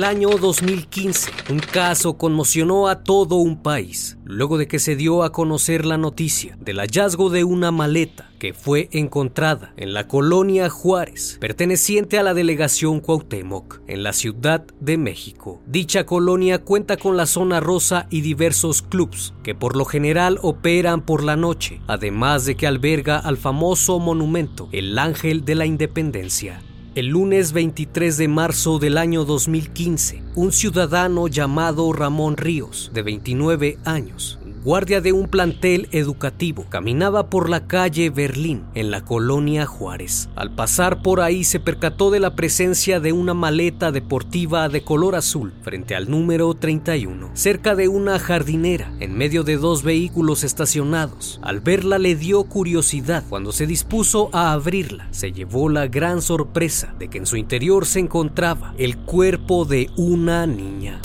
El año 2015, un caso conmocionó a todo un país, luego de que se dio a conocer la noticia del hallazgo de una maleta que fue encontrada en la colonia Juárez, perteneciente a la delegación Cuauhtémoc, en la Ciudad de México. Dicha colonia cuenta con la zona rosa y diversos clubs que por lo general operan por la noche, además de que alberga al famoso monumento El Ángel de la Independencia. El lunes 23 de marzo del año 2015, un ciudadano llamado Ramón Ríos, de 29 años, guardia de un plantel educativo, caminaba por la calle Berlín, en la colonia Juárez. Al pasar por ahí se percató de la presencia de una maleta deportiva de color azul frente al número 31, cerca de una jardinera, en medio de dos vehículos estacionados. Al verla le dio curiosidad. Cuando se dispuso a abrirla, se llevó la gran sorpresa de que en su interior se encontraba el cuerpo de una niña.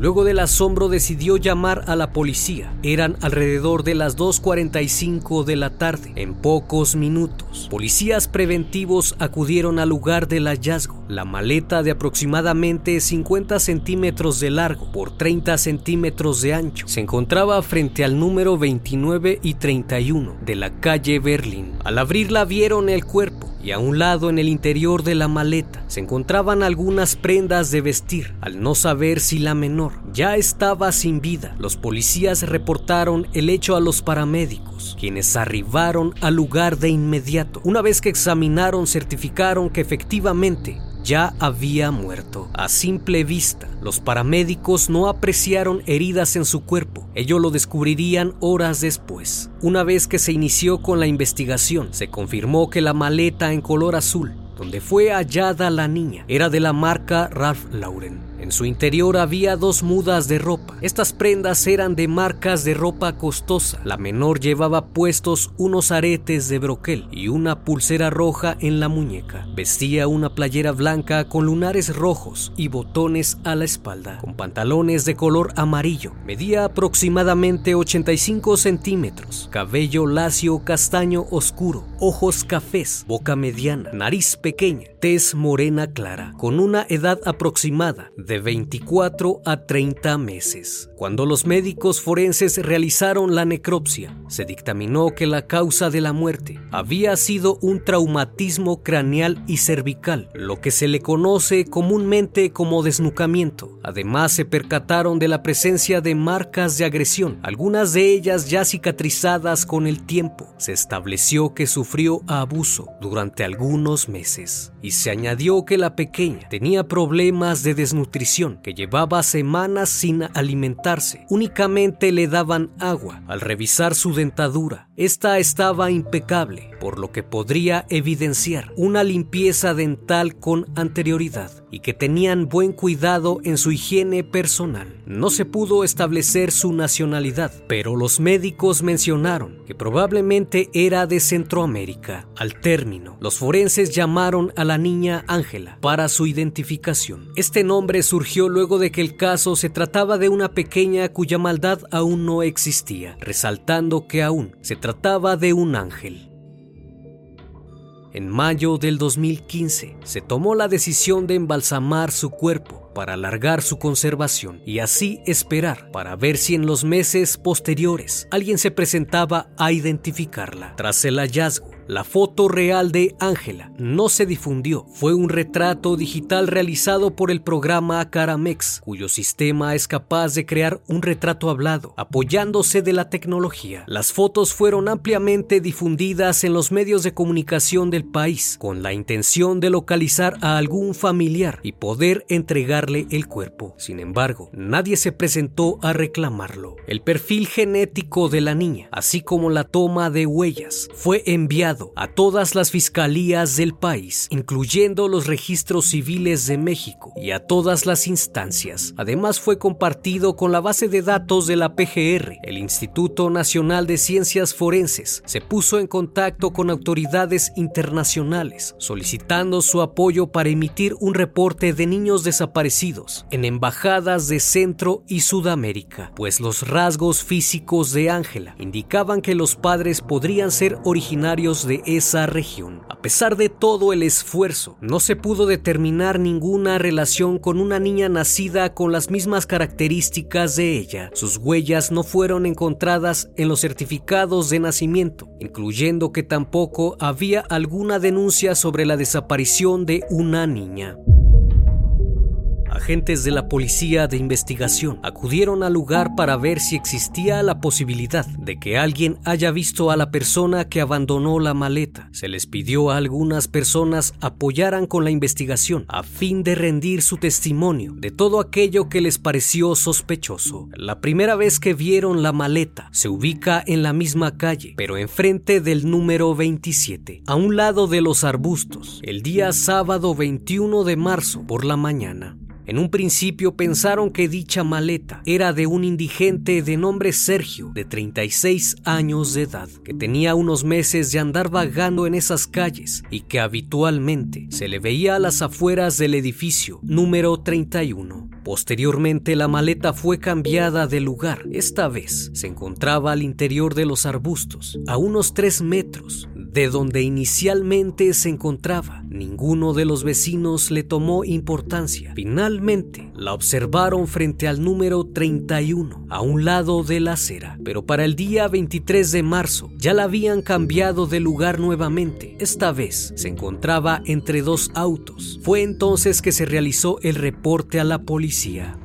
Luego del asombro decidió llamar a la policía. Eran alrededor de las 2.45 de la tarde. En pocos minutos, policías preventivos acudieron al lugar del hallazgo. La maleta de aproximadamente 50 centímetros de largo por 30 centímetros de ancho se encontraba frente al número 29 y 31 de la calle Berlín. Al abrirla vieron el cuerpo y a un lado en el interior de la maleta se encontraban algunas prendas de vestir. Al no saber si la menor ya estaba sin vida, los policías reportaron el hecho a los paramédicos, quienes arribaron al lugar de inmediato. Una vez que examinaron, certificaron que efectivamente ya había muerto. A simple vista, los paramédicos no apreciaron heridas en su cuerpo. Ello lo descubrirían horas después. Una vez que se inició con la investigación, se confirmó que la maleta en color azul, donde fue hallada la niña, era de la marca Ralph Lauren. En su interior había dos mudas de ropa. Estas prendas eran de marcas de ropa costosa. La menor llevaba puestos unos aretes de broquel y una pulsera roja en la muñeca. Vestía una playera blanca con lunares rojos y botones a la espalda, con pantalones de color amarillo. Medía aproximadamente 85 centímetros, cabello lacio castaño oscuro, ojos cafés, boca mediana, nariz pequeña, tez morena clara, con una edad aproximada de 24 a 30 meses. Cuando los médicos forenses realizaron la necropsia, se dictaminó que la causa de la muerte había sido un traumatismo craneal y cervical, lo que se le conoce comúnmente como desnucamiento. Además, se percataron de la presencia de marcas de agresión, algunas de ellas ya cicatrizadas con el tiempo. Se estableció que sufrió abuso durante algunos meses y se añadió que la pequeña tenía problemas de desnutrición, que llevaba semanas sin alimentarse. Únicamente le daban agua. Al revisar su dentadura, esta estaba impecable, por lo que podría evidenciar una limpieza dental con anterioridad y que tenían buen cuidado en su higiene personal. No se pudo establecer su nacionalidad, pero los médicos mencionaron que probablemente era de Centroamérica. Al término, los forenses llamaron a la niña Ángela para su identificación. Este nombre surgió luego de que el caso se trataba de una pequeña cuya maldad aún no existía, resaltando que aún se trataba de un ángel. En mayo del 2015 se tomó la decisión de embalsamar su cuerpo para alargar su conservación y así esperar para ver si en los meses posteriores alguien se presentaba a identificarla. Tras el hallazgo, la foto real de Ángela no se difundió. Fue un retrato digital realizado por el programa Caramex, cuyo sistema es capaz de crear un retrato hablado, apoyándose de la tecnología. Las fotos fueron ampliamente difundidas en los medios de comunicación del país, con la intención de localizar a algún familiar y poder entregarle el cuerpo. Sin embargo, nadie se presentó a reclamarlo. El perfil genético de la niña, así como la toma de huellas, fue enviado a todas las fiscalías del país, incluyendo los registros civiles de México y a todas las instancias. Además fue compartido con la base de datos de la PGR. El Instituto Nacional de Ciencias Forenses se puso en contacto con autoridades internacionales, solicitando su apoyo para emitir un reporte de niños desaparecidos en embajadas de Centro y Sudamérica, pues los rasgos físicos de Ángela indicaban que los padres podrían ser originarios de esa región. A pesar de todo el esfuerzo, no se pudo determinar ninguna relación con una niña nacida con las mismas características de ella. Sus huellas no fueron encontradas en los certificados de nacimiento, incluyendo que tampoco había alguna denuncia sobre la desaparición de una niña. Agentes de la policía de investigación acudieron al lugar para ver si existía la posibilidad de que alguien haya visto a la persona que abandonó la maleta. Se les pidió a algunas personas apoyaran con la investigación a fin de rendir su testimonio de todo aquello que les pareció sospechoso. La primera vez que vieron la maleta se ubica en la misma calle, pero enfrente del número 27, a un lado de los arbustos, el día sábado 21 de marzo por la mañana. En un principio pensaron que dicha maleta era de un indigente de nombre Sergio, de 36 años de edad, que tenía unos meses de andar vagando en esas calles y que habitualmente se le veía a las afueras del edificio número 31. Posteriormente la maleta fue cambiada de lugar. Esta vez se encontraba al interior de los arbustos, a unos 3 metros de donde inicialmente se encontraba. Ninguno de los vecinos le tomó importancia. Finalmente, la observaron frente al número 31, a un lado de la acera. Pero para el día 23 de marzo ya la habían cambiado de lugar nuevamente. Esta vez se encontraba entre dos autos. Fue entonces que se realizó el reporte a la policía.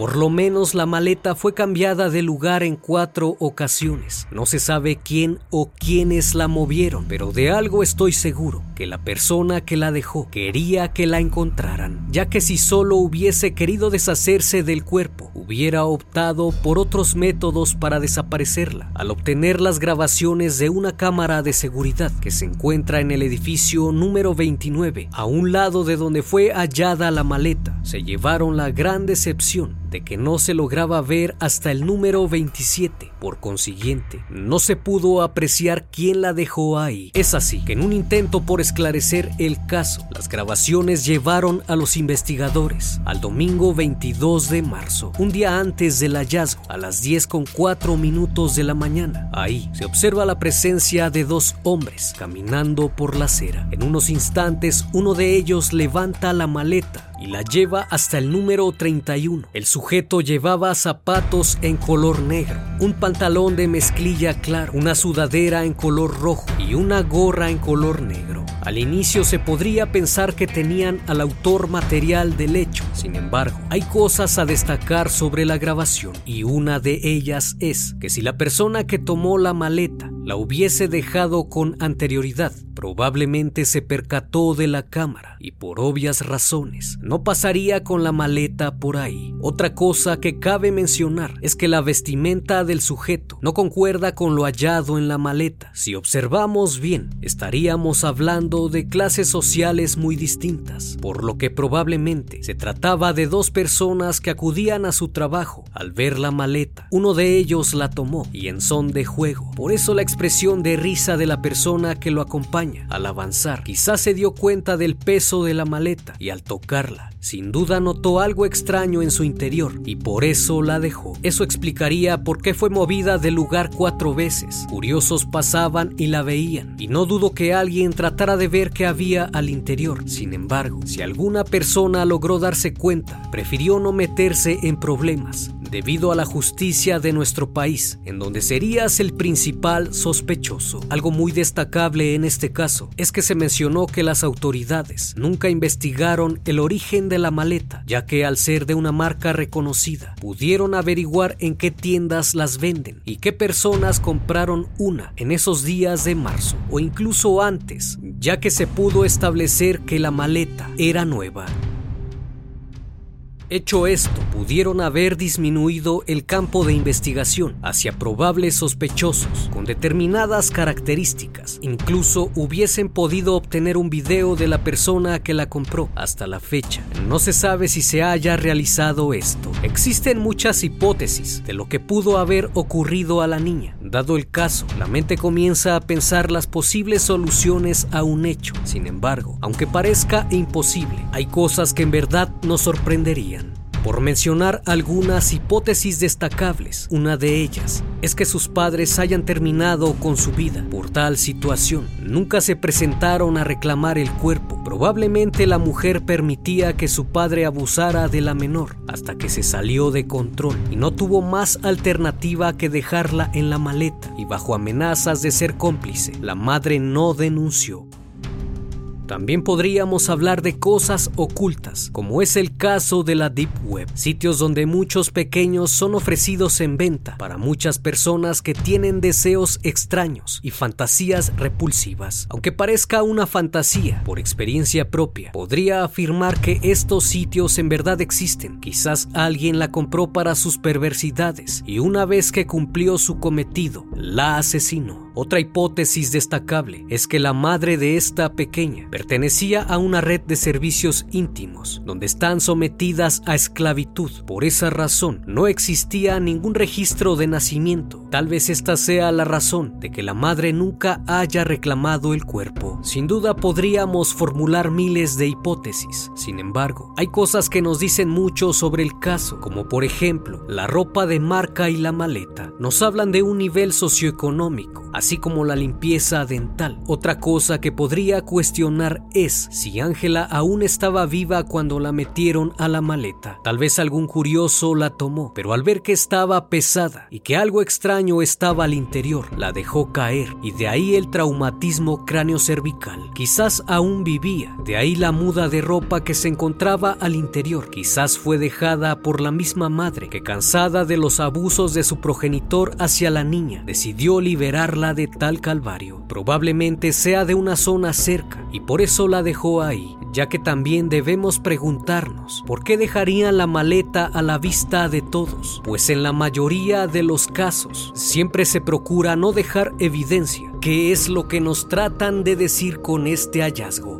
Por lo menos la maleta fue cambiada de lugar en cuatro ocasiones. No se sabe quién o quiénes la movieron, pero de algo estoy seguro, que la persona que la dejó quería que la encontraran, ya que si solo hubiese querido deshacerse del cuerpo, hubiera optado por otros métodos para desaparecerla. Al obtener las grabaciones de una cámara de seguridad que se encuentra en el edificio número 29, a un lado de donde fue hallada la maleta, se llevaron la gran decepción de que no se lograba ver hasta el número 27. Por consiguiente, no se pudo apreciar quién la dejó ahí. Es así que en un intento por esclarecer el caso, las grabaciones llevaron a los investigadores al domingo 22 de marzo, un día antes del hallazgo, a las 10 con 4 minutos de la mañana. Ahí se observa la presencia de dos hombres caminando por la acera. En unos instantes, uno de ellos levanta la maleta y la lleva hasta el número 31. El sujeto llevaba zapatos en color negro, un pantalón de mezclilla claro, una sudadera en color rojo y una gorra en color negro. Al inicio se podría pensar que tenían al autor material del hecho, sin embargo, hay cosas a destacar sobre la grabación y una de ellas es que si la persona que tomó la maleta la hubiese dejado con anterioridad, probablemente se percató de la cámara y por obvias razones no pasaría con la maleta por ahí. Otra cosa que cabe mencionar es que la vestimenta del sujeto no concuerda con lo hallado en la maleta. Si observamos bien, estaríamos hablando de clases sociales muy distintas, por lo que probablemente se trataba de dos personas que acudían a su trabajo. Al ver la maleta, uno de ellos la tomó y en son de juego. Por eso la expresión de risa de la persona que lo acompaña. Al avanzar, quizás se dio cuenta del peso de la maleta y al tocarla, sin duda notó algo extraño en su interior y por eso la dejó. Eso explicaría por qué fue movida del lugar cuatro veces. Curiosos pasaban y la veían, y no dudo que alguien tratara de ver qué había al interior. Sin embargo, si alguna persona logró darse cuenta, prefirió no meterse en problemas debido a la justicia de nuestro país, en donde serías el principal sospechoso. Algo muy destacable en este caso es que se mencionó que las autoridades nunca investigaron el origen de la maleta, ya que al ser de una marca reconocida, pudieron averiguar en qué tiendas las venden y qué personas compraron una en esos días de marzo o incluso antes, ya que se pudo establecer que la maleta era nueva. Hecho esto, pudieron haber disminuido el campo de investigación hacia probables sospechosos con determinadas características. Incluso hubiesen podido obtener un video de la persona que la compró. Hasta la fecha, no se sabe si se haya realizado esto. Existen muchas hipótesis de lo que pudo haber ocurrido a la niña. Dado el caso, la mente comienza a pensar las posibles soluciones a un hecho. Sin embargo, aunque parezca imposible, hay cosas que en verdad nos sorprenderían. Por mencionar algunas hipótesis destacables, una de ellas es que sus padres hayan terminado con su vida por tal situación. Nunca se presentaron a reclamar el cuerpo. Probablemente la mujer permitía que su padre abusara de la menor hasta que se salió de control y no tuvo más alternativa que dejarla en la maleta y bajo amenazas de ser cómplice, la madre no denunció. También podríamos hablar de cosas ocultas, como es el caso de la Deep Web, sitios donde muchos pequeños son ofrecidos en venta para muchas personas que tienen deseos extraños y fantasías repulsivas. Aunque parezca una fantasía, por experiencia propia, podría afirmar que estos sitios en verdad existen. Quizás alguien la compró para sus perversidades y una vez que cumplió su cometido, la asesinó. Otra hipótesis destacable es que la madre de esta pequeña pertenecía a una red de servicios íntimos, donde están sometidas a esclavitud. Por esa razón, no existía ningún registro de nacimiento. Tal vez esta sea la razón de que la madre nunca haya reclamado el cuerpo. Sin duda podríamos formular miles de hipótesis. Sin embargo, hay cosas que nos dicen mucho sobre el caso, como por ejemplo, la ropa de marca y la maleta. Nos hablan de un nivel socioeconómico, como la limpieza dental. Otra cosa que podría cuestionar es si Ángela aún estaba viva cuando la metieron a la maleta. Tal vez algún curioso la tomó, pero al ver que estaba pesada y que algo extraño estaba al interior, la dejó caer y de ahí el traumatismo cráneo cervical. Quizás aún vivía, de ahí la muda de ropa que se encontraba al interior. Quizás fue dejada por la misma madre que cansada de los abusos de su progenitor hacia la niña, decidió liberarla de tal calvario. Probablemente sea de una zona cerca y por eso la dejó ahí, ya que también debemos preguntarnos por qué dejarían la maleta a la vista de todos, pues en la mayoría de los casos siempre se procura no dejar evidencia, que es lo que nos tratan de decir con este hallazgo.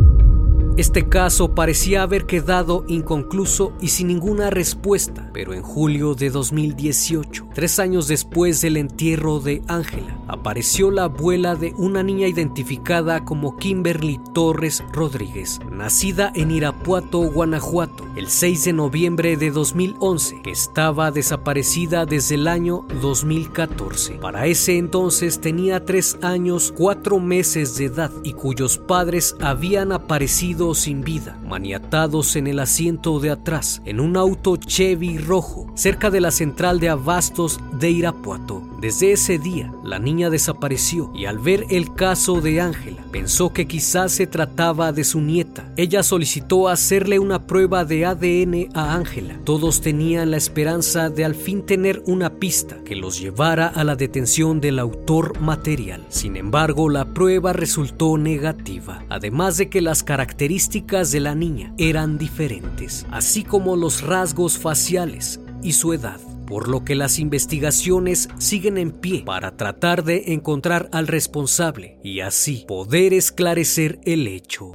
Este caso parecía haber quedado inconcluso y sin ninguna respuesta pero en julio de 2018, tres años después del entierro de Ángela, apareció la abuela de una niña identificada como Kimberly Torres Rodríguez, nacida en Irapuato, Guanajuato, el 6 de noviembre de 2011, que estaba desaparecida desde el año 2014. Para ese entonces tenía tres años, cuatro meses de edad y cuyos padres habían aparecido sin vida, maniatados en el asiento de atrás, en un auto Chevy rojo, cerca de la central de abastos de Irapuato. Desde ese día, la desapareció y al ver el caso de Ángela, pensó que quizás se trataba de su nieta. Ella solicitó hacerle una prueba de ADN a Ángela. Todos tenían la esperanza de al fin tener una pista que los llevara a la detención del autor material. Sin embargo, la prueba resultó negativa, además de que las características de la niña eran diferentes, así como los rasgos faciales y su edad por lo que las investigaciones siguen en pie para tratar de encontrar al responsable y así poder esclarecer el hecho.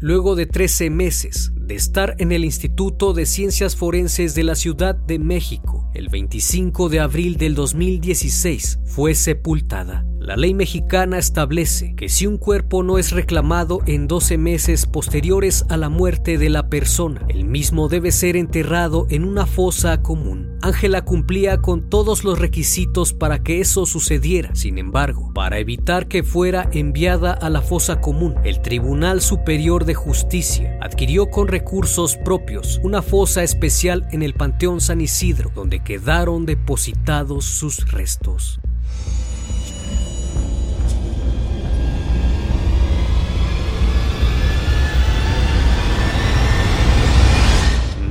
Luego de 13 meses de estar en el Instituto de Ciencias Forenses de la Ciudad de México, el 25 de abril del 2016 fue sepultada. La ley mexicana establece que si un cuerpo no es reclamado en 12 meses posteriores a la muerte de la persona, el mismo debe ser enterrado en una fosa común. Ángela cumplía con todos los requisitos para que eso sucediera. Sin embargo, para evitar que fuera enviada a la fosa común, el Tribunal Superior de Justicia adquirió con recursos propios una fosa especial en el Panteón San Isidro, donde quedaron depositados sus restos.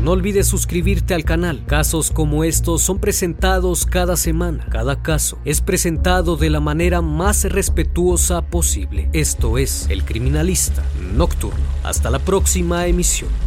No olvides suscribirte al canal. Casos como estos son presentados cada semana. Cada caso es presentado de la manera más respetuosa posible. Esto es El Criminalista Nocturno. Hasta la próxima emisión.